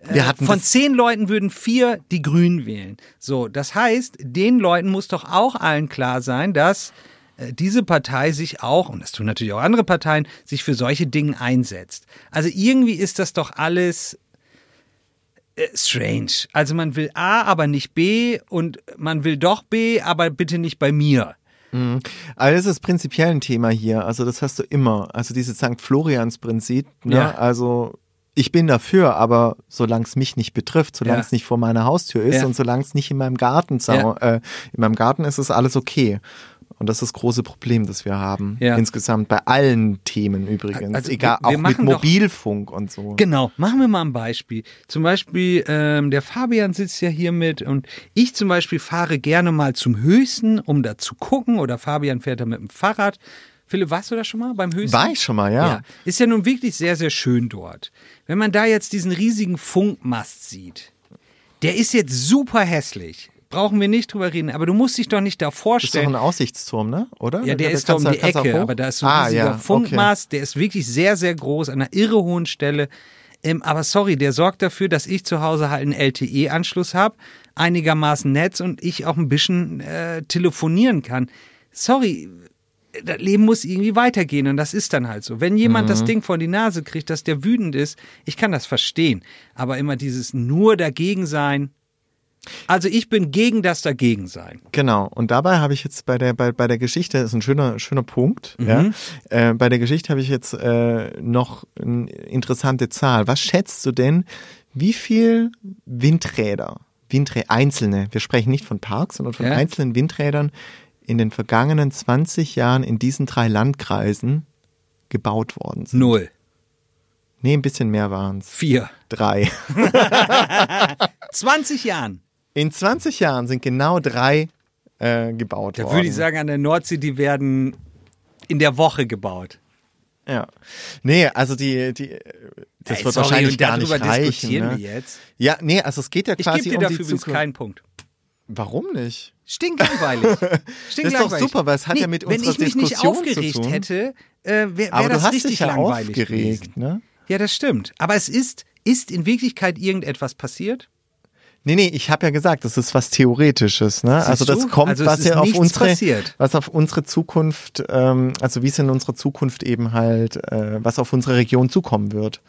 hatten Von zehn Leuten würden vier die Grünen wählen. So, das heißt, den Leuten muss doch auch allen klar sein, dass äh, diese Partei sich auch, und das tun natürlich auch andere Parteien, sich für solche Dinge einsetzt. Also irgendwie ist das doch alles äh, strange. Also man will A, aber nicht B und man will doch B, aber bitte nicht bei mir. Aber das ist prinzipiell ein Thema hier. Also das hast du immer. Also dieses St. Florians-Prinzip. Ne? Ja. Also ich bin dafür, aber solange es mich nicht betrifft, solange Ja. es nicht vor meiner Haustür ist Ja. und solange es nicht in meinem Garten, äh, in meinem Garten ist, ist alles okay. Und das ist das große Problem, das wir haben. Ja. Insgesamt bei allen Themen übrigens. Also Egal, wir- wir auch mit machen doch- Mobilfunk und so. Genau, machen wir mal ein Beispiel. Zum Beispiel, ähm, der Fabian sitzt ja hier mit und ich zum Beispiel fahre gerne mal zum Höchsten, um da zu gucken oder Fabian fährt da mit dem Fahrrad. Philipp, warst du da schon mal beim Höchsten? War ich schon mal, ja. Ist ja nun wirklich sehr, sehr schön dort. Wenn man da jetzt diesen riesigen Funkmast sieht, der ist jetzt super hässlich. Brauchen wir nicht drüber reden, aber du musst dich doch nicht da Das ist doch vorstellen. ein Aussichtsturm, ne? Oder? Ja, der Da ist da um die Ecke, aber da ist so ein ah, riesiger ja, okay. Funkmast, der ist wirklich sehr, sehr groß, an einer irre hohen Stelle. Ähm, aber sorry, der sorgt dafür, dass ich zu Hause halt einen LTE-Anschluss habe, einigermaßen Netz und ich auch ein bisschen äh, telefonieren kann. Sorry, das Leben muss irgendwie weitergehen und das ist dann halt so. Wenn jemand Mhm. das Ding vor die Nase kriegt, dass der wütend ist, ich kann das verstehen. Aber immer dieses nur dagegen sein. Also ich bin gegen das dagegen sein. Genau. Und dabei habe ich jetzt bei der bei, bei der Geschichte das ist ein schöner schöner Punkt. Mhm. Ja. Äh, bei der Geschichte habe ich jetzt äh, noch eine interessante Zahl. Was schätzt du denn, wie viel Windräder, Windräder einzelne, wir sprechen nicht von Parks, sondern von Ja. einzelnen Windrädern in den vergangenen 20 Jahren in diesen drei Landkreisen gebaut worden sind? Null. Nee, ein bisschen mehr waren es. Vier. Drei. [laughs] 20 Jahren. In 20 Jahren sind genau drei äh, gebaut Da worden. würde ich sagen, an der Nordsee, die werden in der Woche gebaut. Ja. Nee, also die, die das Ey, wird sorry, wahrscheinlich gar nicht darüber reichen. diskutieren Ne? wir jetzt. Ja, nee, also es geht ja Ich quasi gebe dir um dafür die übrigens Zukunft. keinen Punkt. Warum nicht? Stinklangweilig. [laughs] Stinklangweilig. doch super, weil es hat ja mit Wenn unserer ich mich nicht Diskussion zu aufgeregt tun. hätte, äh, wäre wär Aber das du hast richtig dich ja langweilig aufgeregt, gewesen. ne? Ja, das stimmt. Aber es ist, ist in Wirklichkeit irgendetwas passiert? Nee, nee, ich habe ja gesagt, das ist was Theoretisches, ne? Siehst also das du? kommt, Also was ja auf unsere, passiert. was auf unsere Zukunft, ähm, also wie es in unserer Zukunft eben halt, äh, was auf unsere Region zukommen wird.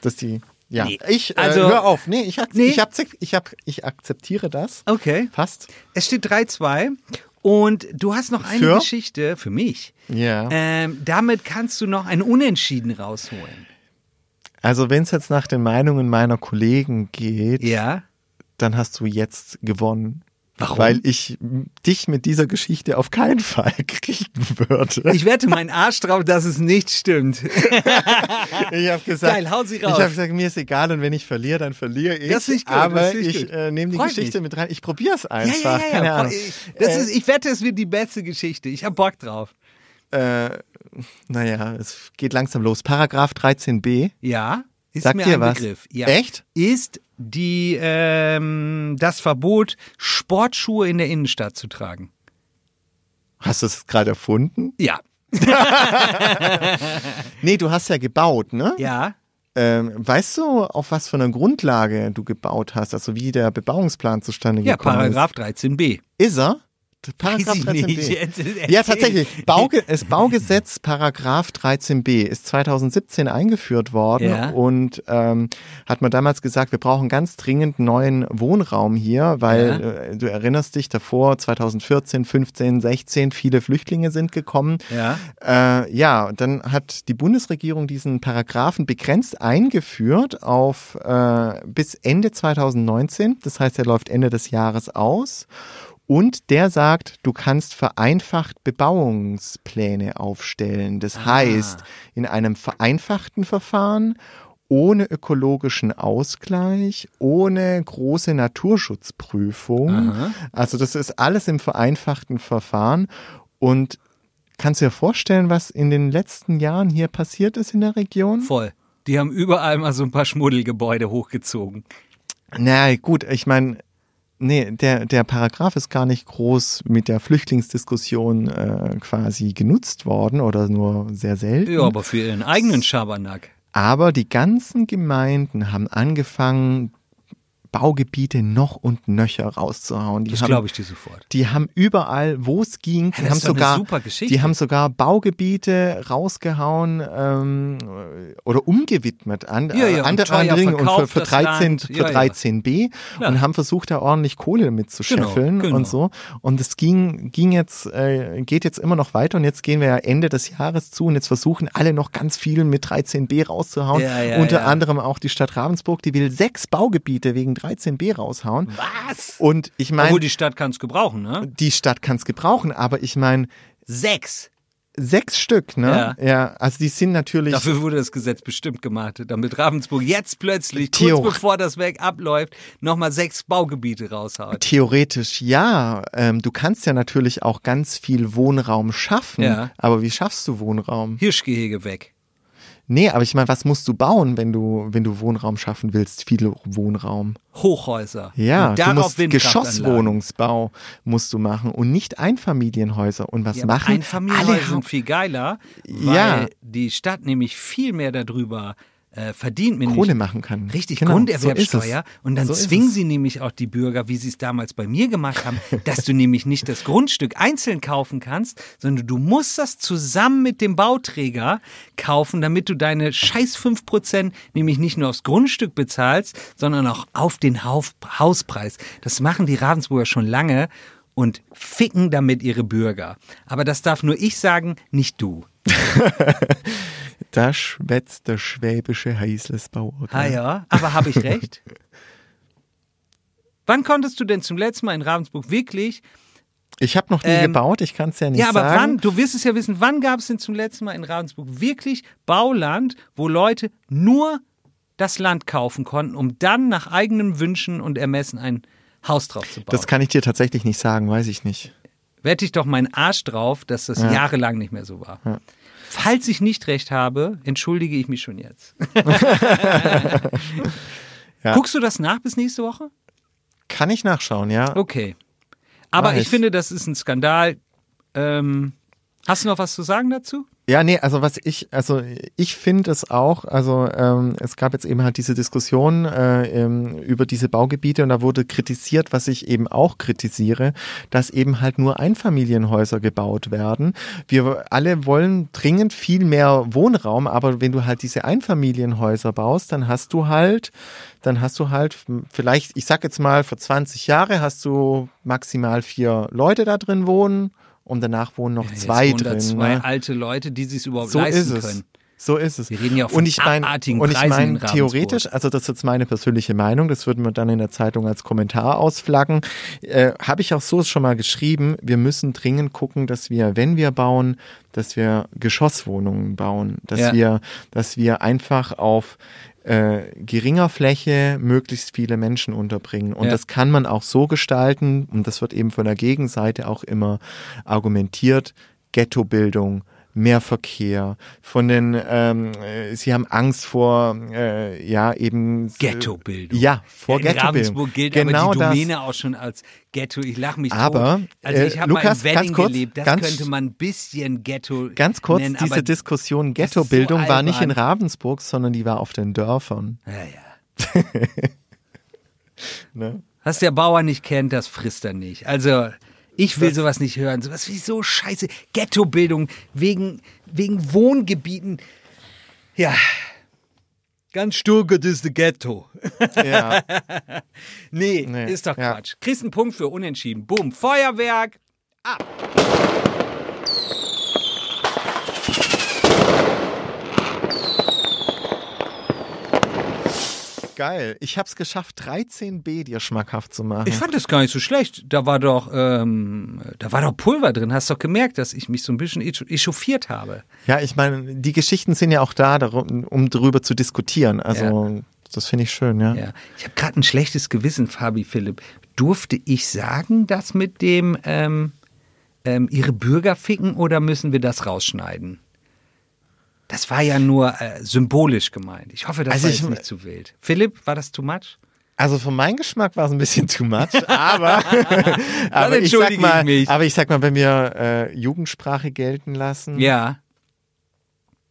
Dass die, ja, Nee. ich, äh, Also- hör auf, nee, ich, Nee. ich, ich, hab, ich akzeptiere das. Okay. Passt. Es steht 3-2 und du hast noch eine Für? Geschichte für mich. Ja. Ähm, damit kannst du noch ein Unentschieden rausholen. Also wenn es jetzt nach den Meinungen meiner Kollegen geht, Ja. dann hast du jetzt gewonnen. Warum? Weil ich dich mit dieser Geschichte auf keinen Fall [laughs] kriegen würde. Ich wette meinen Arsch drauf, dass es nicht stimmt. [laughs] Ich habe gesagt, Geil, hau sie ich raus. habe gesagt, mir ist egal und wenn ich verliere, dann verliere ich. Das ist gut, aber das ist ich äh, nehme die Freut Geschichte mich. mit rein. Ich probiere es Ja, einfach. ja, ja, Keine ja. Ahnung. Ich, das Äh, ist, ich wette, es wird die beste Geschichte. Ich hab Bock drauf. äh, naja, es geht langsam los. Paragraph 13b. Ja, ist Sagt mir dir ein was? Begriff. Ja. Echt? Ist die ähm, das Verbot, Sportschuhe in der Innenstadt zu tragen. Hast du es gerade erfunden? Ja. [laughs] Nee, du hast ja gebaut, ne? Ja. Ähm, weißt du, auf was für einer Grundlage du gebaut hast, also wie der Bebauungsplan zustande Ja, gekommen Paragraph 13b. ist? Ist er? Paragraph Weiß ich 13b. Nicht. Jetzt- jetzt- Ja, tatsächlich. Bauge das Baugesetz Paragraph 13b ist 2017 eingeführt worden Ja. und ähm, hat man damals gesagt, wir brauchen ganz dringend neuen Wohnraum hier, weil äh, du erinnerst dich davor 2014, 15, 16 viele Flüchtlinge sind gekommen. Ja. Äh, ja, und dann hat die Bundesregierung diesen Paragraphen begrenzt eingeführt auf äh, bis Ende 2019. Das heißt, er läuft Ende des Jahres aus. Und der sagt, du kannst vereinfacht Bebauungspläne aufstellen. Das heißt, in einem vereinfachten Verfahren ohne ökologischen Ausgleich, ohne große Naturschutzprüfung. Also das ist alles im vereinfachten Verfahren. Und kannst du dir vorstellen, was in den letzten Jahren hier passiert ist in der Region? Voll. Die haben überall mal so ein paar Schmuddelgebäude hochgezogen. Na gut, ich meine, nee, der, der Paragraph ist gar nicht groß mit der Flüchtlingsdiskussion äh, quasi genutzt worden oder nur sehr selten. Ja, aber für ihren eigenen Schabernack. Aber die ganzen Gemeinden haben angefangen, Baugebiete noch und nöcher rauszuhauen. Die Das haben, glaube ich dir sofort. Die haben überall, wo es ging, die haben sogar, die haben sogar Baugebiete rausgehauen ähm, oder umgewidmet an Ja, ja, und andere Ringen und für, für das 13 Land. für Ja, ja. 13b Ja. und haben versucht, da ordentlich Kohle mitzuscheffeln Genau, genau. und so. Und es ging ging jetzt äh, geht jetzt immer noch weiter und jetzt gehen wir ja Ende des Jahres zu und jetzt versuchen alle noch ganz viel mit 13b rauszuhauen. Unter anderem auch die Stadt Ravensburg, die will sechs Baugebiete wegen 13b raushauen. Was? Und ich meine, Obwohl die Stadt kann es gebrauchen, ne? die Stadt kann es gebrauchen, aber ich meine, Sechs. sechs Stück, ne? Ja. Ja, also die sind natürlich. Dafür wurde das Gesetz bestimmt gemacht, damit Ravensburg jetzt plötzlich, Theo- kurz bevor das Werk abläuft, nochmal sechs Baugebiete raushaut. Theoretisch ja. Ähm, du kannst ja natürlich auch ganz viel Wohnraum schaffen. Ja. Aber wie schaffst du Wohnraum? Hirschgehege weg. Nee, aber ich meine, was musst du bauen, wenn du, wenn du Wohnraum schaffen willst? Viel Wohnraum. Hochhäuser. Ja, Und du musst. Geschosswohnungsbau musst du machen und nicht Einfamilienhäuser. Und was Ja, machen Einfamilienhäuser alle? sind viel geiler, weil Ja. die Stadt nämlich viel mehr darüber äh, verdient. nämlich Kohle machen kann. Richtig, Genau, Grunderwerbsteuer. so und dann So zwingen sie nämlich auch die Bürger, wie sie es damals bei mir gemacht haben, [laughs] dass du nämlich nicht das Grundstück einzeln kaufen kannst, sondern du musst das zusammen mit dem Bauträger kaufen, damit du deine scheiß 5% nämlich nicht nur aufs Grundstück bezahlst, sondern auch auf den Hauspreis. Das machen die Ravensburger schon lange und ficken damit ihre Bürger. Aber das darf nur ich sagen, nicht du. [laughs] Da schwätzt der schwäbische Heißlesbauer. Ah ja, aber habe ich recht? [laughs] Wann konntest du denn zum letzten Mal in Ravensburg wirklich? Ich habe noch nie Ähm, gebaut, ich kann es ja nicht Ja, aber sagen. wann, du wirst es ja wissen, wann gab es denn zum letzten Mal in Ravensburg wirklich Bauland, wo Leute nur das Land kaufen konnten, um dann nach eigenen Wünschen und Ermessen ein Haus drauf zu bauen? Das kann ich dir tatsächlich nicht sagen, weiß ich nicht. Wette ich doch meinen Arsch drauf, dass das jahrelang nicht mehr so war. Falls ich nicht recht habe, entschuldige ich mich schon jetzt. [laughs] Ja. Guckst du das nach bis nächste Woche? Kann ich nachschauen, ja. Okay. Aber ich ich. finde, das ist ein Skandal. Ähm, hast du noch was zu sagen dazu? Ja, nee, also was ich, also ich finde es auch, also ähm, es gab jetzt eben halt diese Diskussion äh, ähm, über diese Baugebiete und da wurde kritisiert, was ich eben auch kritisiere, dass eben halt nur Einfamilienhäuser gebaut werden. Wir alle wollen dringend viel mehr Wohnraum, aber wenn du halt diese Einfamilienhäuser baust, dann hast du halt, dann hast du halt vielleicht, ich sag jetzt mal, für 20 Jahre hast du maximal vier Leute da drin wohnen und danach wohnen noch Jetzt zwei drin. Zwei ne? alte Leute, die sich überhaupt So leisten ist es. können. So ist es. Wir reden ja auch von und ich meine, abartigen und ich meine theoretisch, also das ist jetzt meine persönliche Meinung, das würden wir dann in der Zeitung als Kommentar ausflaggen, äh, habe ich auch so schon mal geschrieben, wir müssen dringend gucken, dass wir, wenn wir bauen, dass wir Geschosswohnungen bauen, dass Ja. wir, dass wir einfach auf äh, geringer Fläche möglichst viele Menschen unterbringen. Und Ja. das kann man auch so gestalten, und das wird eben von der Gegenseite auch immer argumentiert, Ghettobildung, mehr Verkehr, von den, ähm, äh, sie haben Angst vor, äh, ja, eben. Ghettobildung. Ja, vor ja, in Ghettobildung. Ravensburg gilt genau aber die das. Domäne auch schon als Ghetto. Ich lache mich Aber, tot. Also ich äh, habe mal Lukas, in Wedding ganz kurz, gelebt. Das ganz- könnte man ein bisschen Ghetto Ganz kurz, nennen. diese Diskussion das ist so Ghettobildung war nicht in. Ravensburg, sondern die war auf den Dörfern. Ja, ja. [laughs] Ne? Was der Bauer nicht kennt, das frisst er nicht. Also, ich will sowas nicht hören. Sowas wie so scheiße. Ghettobildung wegen, wegen Wohngebieten. Ja. Ganz Stuttgart ist the Ghetto. Ja. [laughs] Nee, Nee, ist doch ja. Quatsch. Kriegst einen Punkt für unentschieden. Boom. Feuerwerk. Geil. Ich hab's geschafft, 13b dir schmackhaft zu machen. Ich fand das gar nicht so schlecht. Da war doch, ähm, da war doch Pulver drin. Hast doch gemerkt, dass ich mich so ein bisschen echa- echauffiert habe. Ja, ich meine, die Geschichten sind ja auch da, darum, um darüber zu diskutieren. Also, das finde ich schön, ja. Ja. Ich habe gerade ein schlechtes Gewissen, Fabi Philipp. Durfte ich sagen, das mit dem ähm, ähm, ihre Bürger ficken oder müssen wir das rausschneiden? Das war ja nur äh, symbolisch gemeint. Ich hoffe, das Also war ich- nicht zu wild. Philipp, war das too much? Also für meinen Geschmack war es ein bisschen too much, [laughs] aber, aber ich sag entschuldige ich mal, mich. aber ich sag mal, wenn wir äh, Jugendsprache gelten lassen, Ja.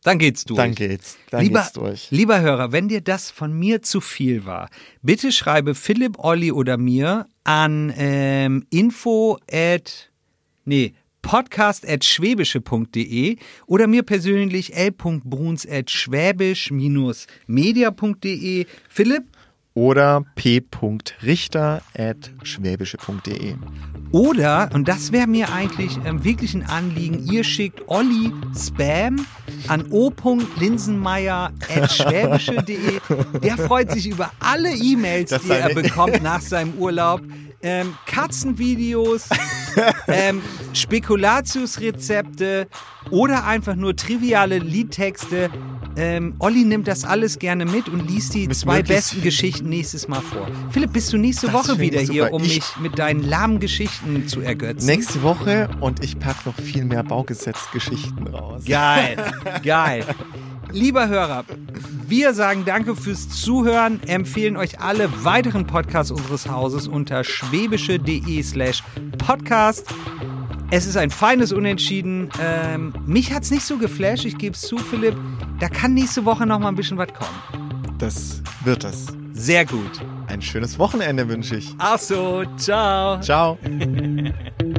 Dann geht's durch. dann geht's, dann lieber, geht's durch. lieber Hörer, wenn dir das von mir zu viel war, bitte schreibe Philipp, Olli oder mir an ähm, info at, nee, podcast at schwäbische.de oder mir persönlich l.bruns at schwäbisch-media.de. Philipp, Oder p.richter.schwäbische.de. Oder, und das wäre mir eigentlich ähm, wirklich ein Anliegen, ihr schickt Olli Spam an o.linsenmeier.schwäbische.de. Der freut sich über alle E-Mails, die er bekommt nach seinem Urlaub. Ähm, Katzenvideos, [laughs] ähm, Spekulatiusrezepte oder einfach nur triviale Liedtexte. Ähm, Olli nimmt das alles gerne mit und liest die Mit zwei besten Geschichten nächstes Mal vor. Philipp, bist du nächste Das Woche wieder hier, um Ich- mich mit deinen lahmen Geschichten zu ergötzen? Nächste Woche und ich pack noch viel mehr Baugesetzgeschichten raus. Geil, geil. Lieber Hörer, wir sagen danke fürs Zuhören, empfehlen euch alle weiteren Podcasts unseres Hauses unter schwäbische.de slash podcast. Es ist ein feines Unentschieden. Ähm, mich hat's nicht so geflasht, ich gebe es zu, Philipp. Da kann nächste Woche noch mal ein bisschen was kommen. Das wird es. Sehr gut. Ein schönes Wochenende wünsche ich. Ach so, ciao. Ciao. [laughs]